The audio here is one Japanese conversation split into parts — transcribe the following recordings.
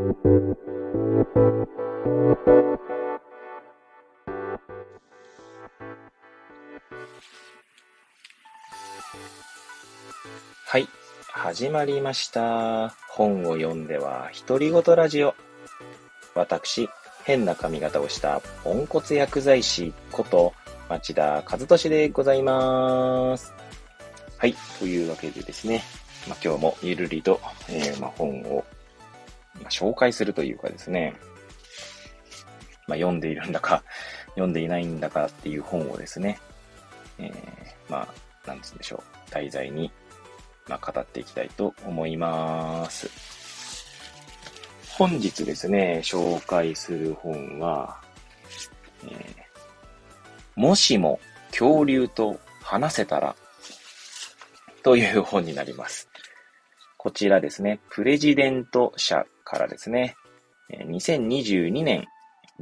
はい。始まりました。本を読んでは独り言ラジオ。私、変な髪型をしたポンコツ薬剤師こと町田和俊でございます。はい。というわけでですね、まあ、今日もゆるりと、えー、まあ、本を、まあ、紹介するというかですね、まあ、読んでいるんだか、読んでいないんだかっていう本をですね、えー、まあ、なんつうんでしょう、題材にまあ、語っていきたいと思います。本日ですね、紹介する本は、えー、もしも恐竜と話せたらという本になります。こちらですね、プレジデント社からですね、2022年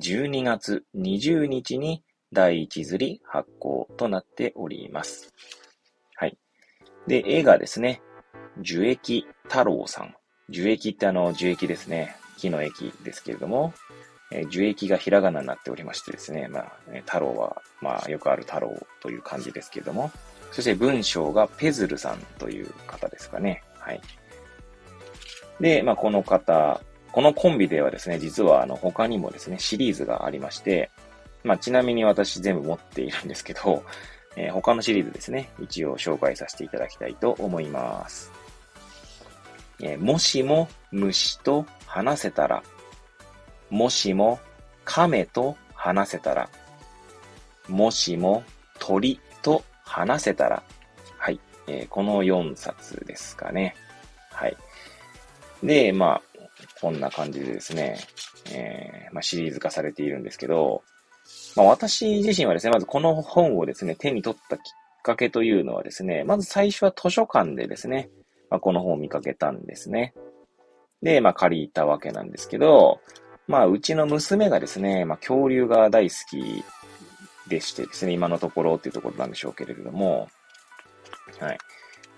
12月20日に第一釣り発行となっております。はいで、絵がですね、樹液太郎さん。樹液ってあの、樹液ですね。木の液ですけれども、え、樹液がひらがなになっておりましてですね、まあ、太郎は、まあ、よくある太郎という感じですけれども、そして文章がペズルさんという方ですかね。はい。で、まあ、この方、このコンビではですね、実はあの、他にもですね、シリーズがありまして、まあ、ちなみに私全部持っているんですけど、えー、他のシリーズですね、一応紹介させていただきたいと思います。えー、もしも虫と話せたら、もしも亀と話せたら、もしも鳥と話せたら、はい、えー、この4冊ですかね。で、まあ、こんな感じでですね、えー、まあ、シリーズ化されているんですけど、まあ、私自身はですね、まずこの本をですね、手に取ったきっかけというのはですね、まず最初は図書館でですね、まあ、この本を見かけたんですね。で、まあ、借りたわけなんですけど、まあ、うちの娘がですね、まあ、恐竜が大好きでしてですね、今のところっていうところなんでしょうけれども、はい。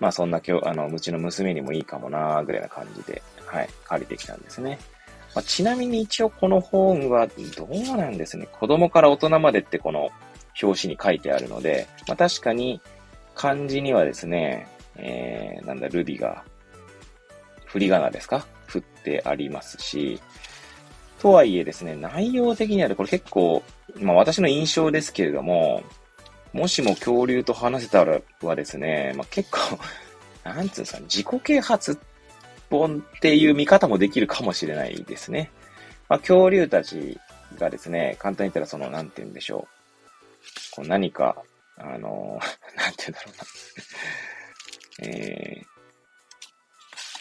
まあ、そんな今日、あの、うちの娘にもいいかもなーぐらいな感じで、はい、借りてきたんですね。まあ、ちなみに一応この本はどうなんですね。子供から大人までってこの表紙に書いてあるので、まあ、確かに漢字にはですね、えー、なんだ、ルビが、振り仮名ですか？振ってありますし、とはいえですね、内容的にはこれ結構、まあ私の印象ですけれども、もしも恐竜と話せたらはですね、まあ結構、なんつうんですか、自己啓発本っていう見方もできるかもしれないですね。まあ、恐竜たちがですね、簡単に言ったらその、なんて言うんでしょう。こう何か、あの、なんて言うんだろうな。えー、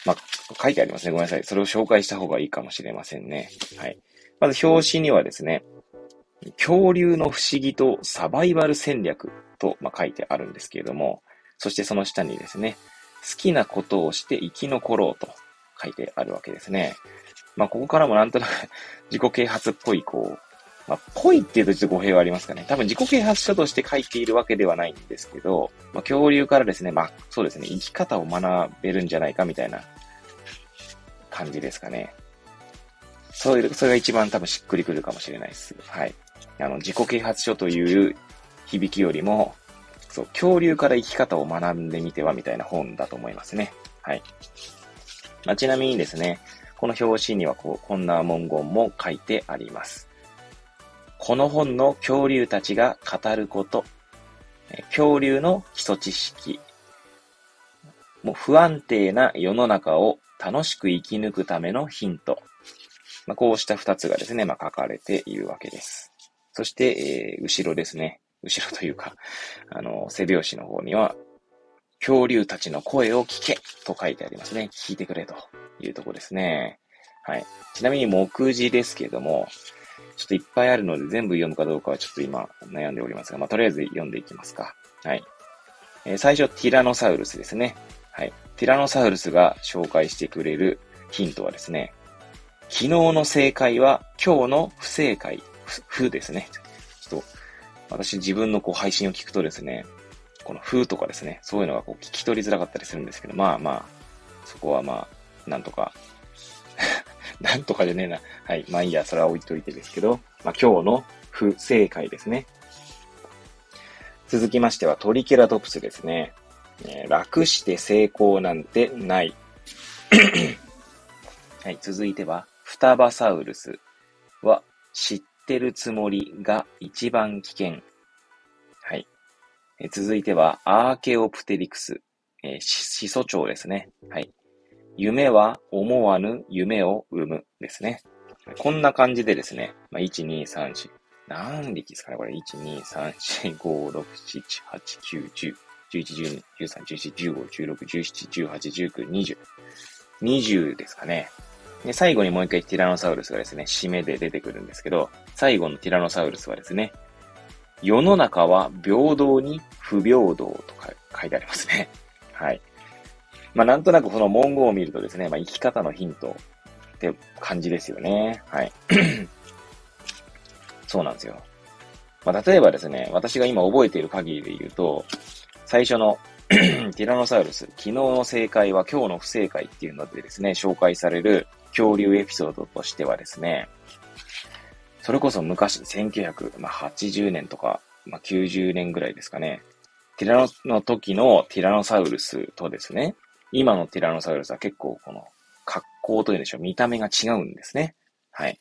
まあ、書いてありますね。ごめんなさい。それを紹介した方がいいかもしれませんね。はい。まず表紙にはですね、恐竜の不思議とサバイバル戦略と、まあ、書いてあるんですけれども、そしてその下にですね、好きなことをして生き残ろうと書いてあるわけですね。まあ、ここからもなんとなく 自己啓発っぽい、こう、まあ、ぽいっていうとちょっと語弊はありますかね。多分自己啓発書として書いているわけではないんですけど、まあ、恐竜からですね、まあ、そうですね、生き方を学べるんじゃないかみたいな感じですかね。そういう、それが一番多分しっくりくるかもしれないです。はい。あの、自己啓発書という響きよりも、そう、恐竜から生き方を学んでみてはみたいな本だと思いますね。はい。まあ、ちなみにですね、この表紙にはこう、こんな文言も書いてあります。この本の恐竜たちが語ること、恐竜の基礎知識、もう不安定な世の中を楽しく生き抜くためのヒント。まあ、こうした二つがですね、まあ、書かれているわけです。そして、えー、後ろですね。後ろというか、あの、背拍子の方には、恐竜たちの声を聞けと書いてありますね。聞いてくれというとこですね。はい。ちなみに目次ですけれども、ちょっといっぱいあるので全部読むかどうかはちょっと今悩んでおりますが、まあ、とりあえず読んでいきますか。はい。えー、最初、ティラノサウルスですね。はい。ティラノサウルスが紹介してくれるヒントはですね、昨日の正解は今日の不正解、不ですね。ちょっと私自分のこう配信を聞くとですね、この風とかですね、そういうのがこう聞き取りづらかったりするんですけど、まあまあ、そこはまあ、なんとか なんとかじゃねえな。はい。まあいいや、それは置いといてですけど、まあ今日の不正解ですね。続きましてはトリケラトプスですね。えー、楽して成功なんてない。はい。続いては、フタバサウルスは知ってるつもりが一番危険。はい。え続いては、アーケオプテリクス。えー、始祖鳥ですね。はい。夢は思わぬ夢を生むですね。こんな感じでですね、まあ、1、2、3、4、何匹ですかねこれ、1、2、3、4、5、6、7、8、9、10、11、12、13、14、15、16、17、18、19、20。20ですかね。で、最後にもう一回ティラノサウルスがですね、締めで出てくるんですけど、最後のティラノサウルスはですね、世の中は平等に不平等とか書いてありますね。はい。まあ、なんとなくこの文言を見るとですね、まあ、生き方のヒントって感じですよね。はい。そうなんですよ。まあ、例えばですね、私が今覚えている限りで言うと、最初の ティラノサウルス、昨日の正解は今日の不正解っていうのでですね、紹介される恐竜エピソードとしてはですね、それこそ昔、1980年とか、まあ、90年ぐらいですかね、ティラノの時のティラノサウルスとですね、今のティラノサウルスは結構この格好というんでしょう、見た目が違うんですね。はい。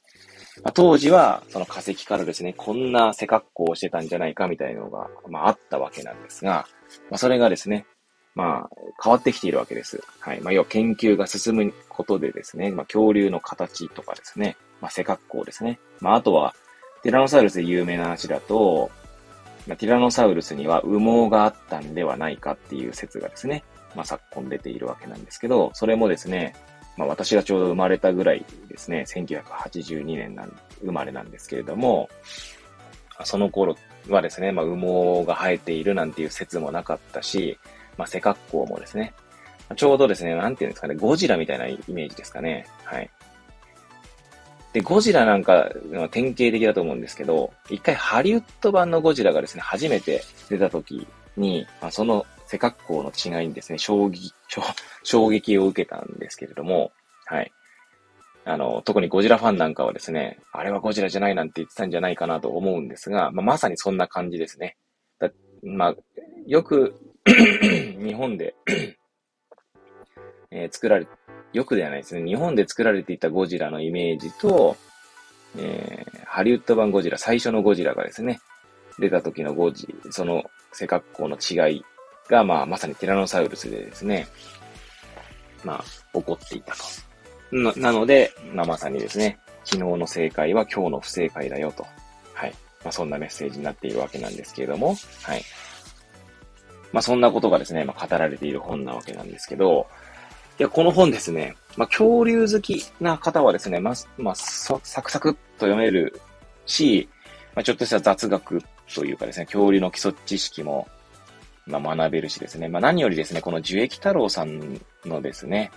まあ、当時は、その化石からですね、こんな背格好をしてたんじゃないかみたいなのが、まあ、あったわけなんですが、まあ、それがですね、まあ、変わってきているわけです。はい。まあ、要は研究が進むことでですね、まあ、恐竜の形とかですね、まあ、背格好ですね。まあ、あとは、ティラノサウルスで有名な話だと、まあ、ティラノサウルスには羽毛があったんではないかっていう説がですね、まあ、昨今出ているわけなんですけど、それもですね、まあ、私がちょうど生まれたぐらいですね、1982年なん生まれなんですけれども、その頃はですね、まあ、羽毛が生えているなんていう説もなかったし、まあ、背格好もですね、ちょうどですね、なんていうんですかね、ゴジラみたいなイメージですかね。はい。で、ゴジラなんか、典型的だと思うんですけど、一回ハリウッド版のゴジラがですね、初めて出た時に、まあ、その背格好の違いにですね、衝撃、衝撃を受けたんですけれども、はい。あの、特にゴジラファンなんかはですね、あれはゴジラじゃないなんて言ってたんじゃないかなと思うんですが、まあ、まさにそんな感じですね。だまあ、よく 日本でえー、作られ、よくではないですね。日本で作られていたゴジラのイメージと、えー、ハリウッド版ゴジラ、最初のゴジラがですね、出た時のゴジ、その背格好の違いが、まあ、まさにティラノサウルスでですね、まあ、起こっていたと。な、なので、まあ、まさにですね、昨日の正解は今日の不正解だよと。はい。まあ、そんなメッセージになっているわけなんですけれども、はい。まあ、そんなことがですね、まあ、語られている本なわけなんですけど、いや、この本ですね、まあ、恐竜好きな方はですね、まあ、まあ、サクサクっと読めるし、まあ、ちょっとした雑学というかですね、恐竜の基礎知識もまあ、学べるしですね。まあ、何よりですね、この樹液太郎さんのですね、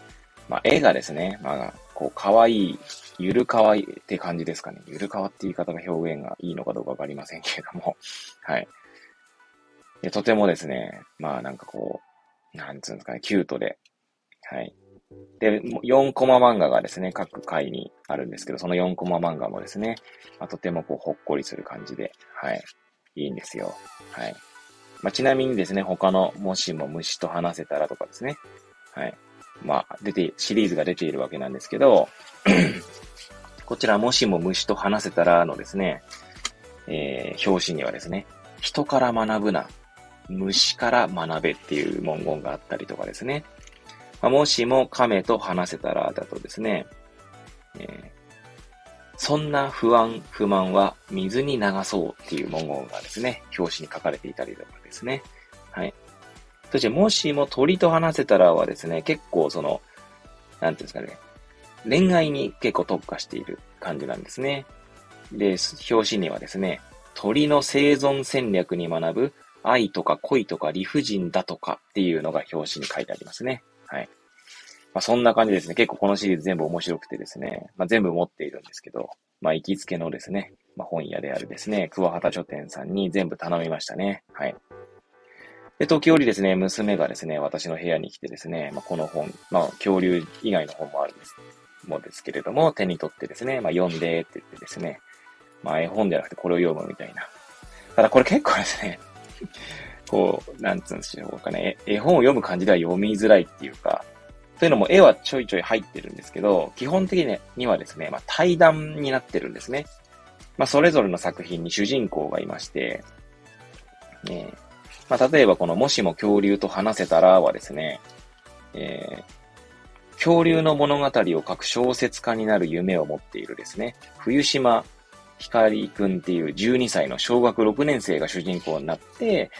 まあ、絵がですね、まあ、こう、可愛い、ゆるかわいいって感じですかね。ゆるかわって言い方が表現がいいのかどうかわかりませんけれども、はい。でとてもですね、まあなんかこう、なんつうんですかね、キュートで、はい。で、4コマ漫画がですね、各回にあるんですけど、その4コマ漫画もですね、まあ、とてもこう、ほっこりする感じで、はい。いいんですよ。はい。まあ、ちなみにですね、他のもしも虫と話せたらとかですね。はい。まあ、出て、シリーズが出ているわけなんですけど、こちらもしも虫と話せたらのですね、えー、表紙にはですね、人から学ぶな、虫から学べっていう文言があったりとかですね。まあ、もしも亀と話せたらだとですね、えー、そんな不安、不満は水に流そうっていう文言がですね、表紙に書かれていたりとかですね。はい。そして、もしも鳥と話せたらはですね、結構その、なんていうんですかね、恋愛に結構特化している感じなんですね。で、表紙にはですね、鳥の生存戦略に学ぶ愛とか恋とか理不尽だとかっていうのが表紙に書いてありますね。はい。まあ、そんな感じですね。結構このシリーズ全部面白くてですね、まあ、全部持っているんですけど、まあ、行きつけのですね、まあ、本屋であるですね、桑畑書店さんに全部頼みましたね。はい。で、時折ですね、娘がですね、私の部屋に来てですね、まあ、この本、まあ、恐竜以外の本もあるんです。もですけれども、手に取ってですね、まあ、読んでって言ってですね、まあ、絵本ではなくてこれを読むみたいな。ただこれ結構ですね、こう、なんつうんでしょうかね、絵本を読む感じでは読みづらいっていうか、というのも絵はちょいちょい入ってるんですけど、基本的にはですね、まあ、対談になってるんですね。まあ、それぞれの作品に主人公がいまして、え、まあ、例えばこのもしも恐竜と話せたらはですね、えー、恐竜の物語を書く小説家になる夢を持っているですね、冬島光くんっていう12歳の小学6年生が主人公になって、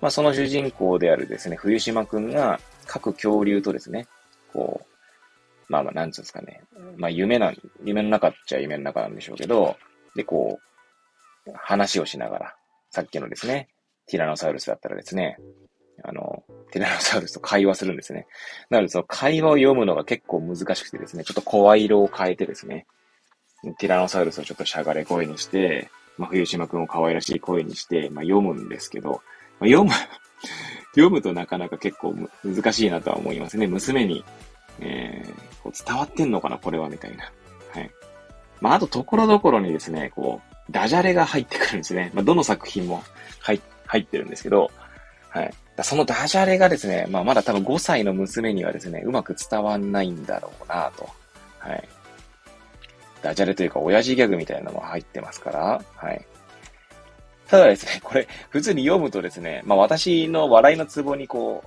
まあ、その主人公であるですね、冬島くんが各恐竜とですね、こう、まあまあ、なんつうんですかね。まあ、夢な、夢の中っちゃ夢の中なんでしょうけど、で、こう、話をしながら、さっきのですね、ティラノサウルスだったらですね、あの、ティラノサウルスと会話するんですね。なので、その会話を読むのが結構難しくてですね、ちょっと声色を変えてですね、ティラノサウルスをちょっとしゃがれ声にして、まあ、冬島くんを可愛らしい声にして、まあ、読むんですけど、まあ、読む 読むとなかなか結構難しいなとは思いますね。娘に、えー、こう伝わってんのかな、これは、みたいな。はい。まあ、あと、ところどころにですね、こう、ダジャレが入ってくるんですね。まあ、どの作品も入入ってるんですけど、はい。そのダジャレがですね、まあ、まだ多分5歳の娘にはですね、うまく伝わんないんだろうなと。はい。ダジャレというか、親父ギャグみたいなのも入ってますから、はい。ただですね、これ、普通に読むとですね、まあ私の笑いのツボにこ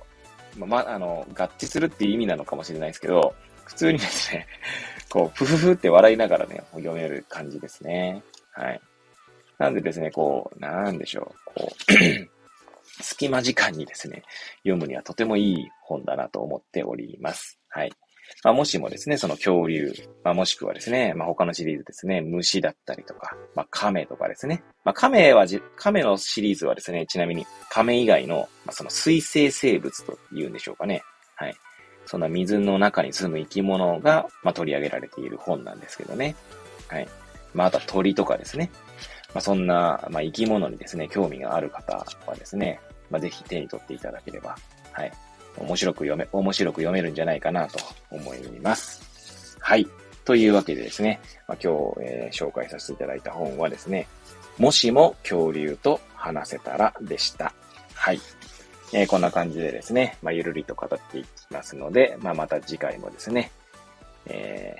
う、まあ、あの、合致するっていう意味なのかもしれないですけど、普通にですね、こう、ふふふって笑いながらね、読める感じですね。はい。なんでですね、こう、なんでしょう、こう 隙間時間にですね、読むにはとてもいい本だなと思っております。はい。まあ、もしもですね、その恐竜、まあ、もしくはですね、まあ、他のシリーズですね、虫だったりとか、まあ、亀とかですね。まあ、亀はじ、亀のシリーズはですね、ちなみに亀以外の、まあ、その水生生物と言うんでしょうかね。はい。そんな水の中に住む生き物が、まあ、取り上げられている本なんですけどね。はい。まあ、あとは鳥とかですね。まあ、そんな、まあ、生き物にですね、興味がある方はですね、まあ、ぜひ手に取っていただければ、はい。面白く読め、面白く読めるんじゃないかなと思います。はい。というわけでですね、まあ、今日、えー、紹介させていただいた本はですね、もしも恐竜と話せたらでした。はい。えー、こんな感じでですね、まあ、ゆるりと語っていきますので、まあ、また次回もですね、え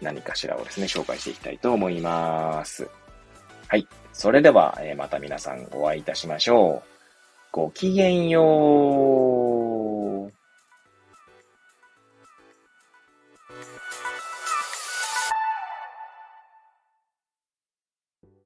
ー、何かしらをですね、紹介していきたいと思います。はい。それでは、え、また皆さんお会いいたしましょう。ごきげんよう。